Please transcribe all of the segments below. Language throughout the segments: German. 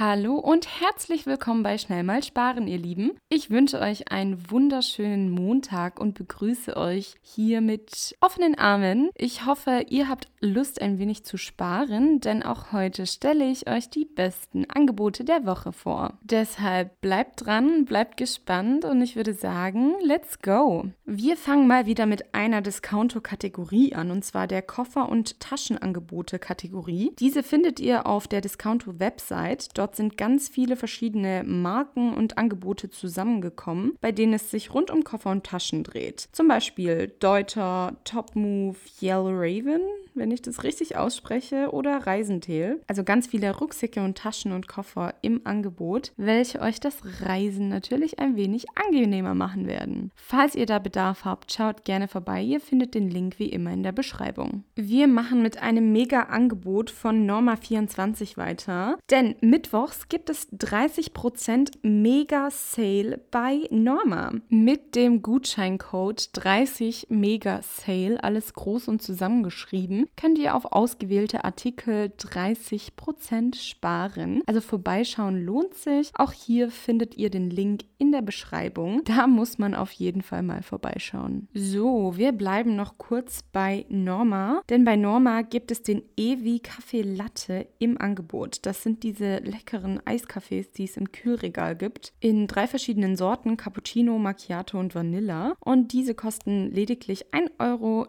Hallo und herzlich willkommen bei Schnell mal sparen, ihr Lieben. Ich wünsche euch einen wunderschönen Montag und begrüße euch hier mit offenen Armen. Ich hoffe, ihr habt Lust, ein wenig zu sparen, denn auch heute stelle ich euch die besten Angebote der Woche vor. Deshalb bleibt dran, bleibt gespannt und ich würde sagen, let's go. Wir fangen mal wieder mit einer Discounto-Kategorie an und zwar der Koffer- und Taschenangebote-Kategorie. Diese findet ihr auf der Discounto-Website. Dort sind ganz viele verschiedene Marken und Angebote zusammengekommen, bei denen es sich rund um Koffer und Taschen dreht. Zum Beispiel Deuter, Top Move, Yellow Raven, wenn ich das richtig ausspreche, oder Reisentel. Also ganz viele Rucksäcke und Taschen und Koffer im Angebot, welche euch das Reisen natürlich ein wenig angenehmer machen werden. Falls ihr da Bedarf habt, schaut gerne vorbei. Ihr findet den Link wie immer in der Beschreibung. Wir machen mit einem Mega-Angebot von Norma24 weiter, denn mittwochs gibt es 30% Mega-Sale bei Norma. Mit dem Gutscheincode 30 Mega-Sale, alles groß und zusammengeschrieben, könnt ihr auf ausgewählte Artikel 30% sparen. Also vorbeischauen lohnt sich. Auch hier findet ihr den Link in der Beschreibung. Da muss man auf jeden Fall mal vorbeischauen. So, wir bleiben noch kurz bei Norma, denn bei Norma gibt es den Evi Kaffee Latte im Angebot. Das sind diese leckeren Eiskaffees, die es im Kühlregal gibt, in drei verschiedenen Sorten, Cappuccino, Macchiato und Vanilla. Und diese kosten lediglich 1,19 Euro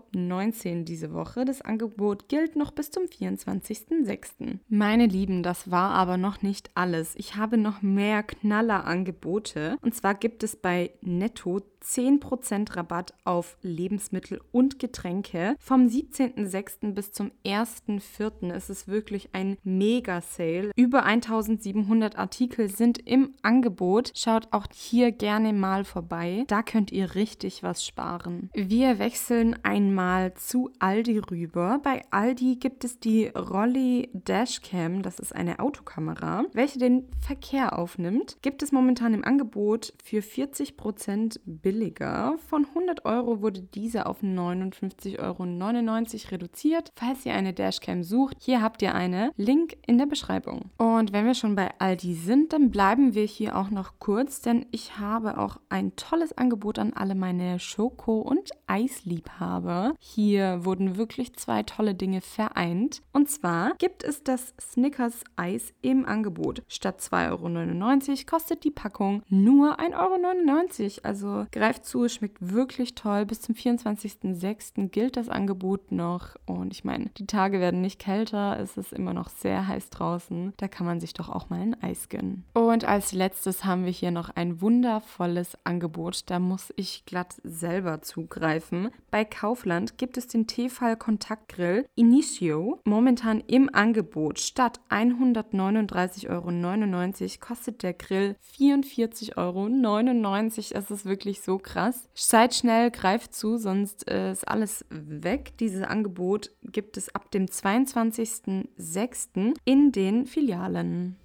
diese Woche. Das Angebot gilt noch bis zum 24.06. Meine Lieben, das war aber noch nicht alles. Ich habe noch mehr Knallerangebote. Und zwar gibt es bei Netto 10% Rabatt auf Lebensmittel und Getränke. Vom 17.06. bis zum 1.04. ist es wirklich ein Mega-Sale. Über 1700 Artikel sind im Angebot. Schaut auch hier gerne mal vorbei. Da könnt ihr richtig was sparen. Wir wechseln einmal zu Aldi rüber. Bei Aldi gibt es die Rolli Dashcam. Das ist eine Autokamera, welche den Verkehr aufnimmt. Gibt es momentan im Angebot für 40% billiger billiger. Von 100 Euro wurde diese auf 59,99 Euro reduziert. Falls ihr eine Dashcam sucht, hier habt ihr eine. Link in der Beschreibung. Und wenn wir schon bei Aldi sind, dann bleiben wir hier auch noch kurz, denn ich habe auch ein tolles Angebot an alle meine Schoko- und Eisliebhaber. Hier wurden wirklich zwei tolle Dinge vereint. Und zwar gibt es das Snickers Eis im Angebot. Statt 2,99 Euro kostet die Packung nur 1,99 Euro. Also Greift zu, schmeckt wirklich toll. Bis zum 24.06. gilt das Angebot noch. Und ich meine, die Tage werden nicht kälter, es ist immer noch sehr heiß draußen. Da kann man sich doch auch mal ein Eis gönnen. Und als letztes haben wir hier noch ein wundervolles Angebot. Da muss ich glatt selber zugreifen. Bei Kaufland gibt es den Tefal Kontaktgrill Initio. Momentan im Angebot. Statt 139,99 Euro kostet der Grill 44,99 Euro. Es ist wirklich so so krass. Seid schnell, greift zu, sonst äh, ist alles weg. Dieses Angebot gibt es ab dem 22.06. in den Filialen.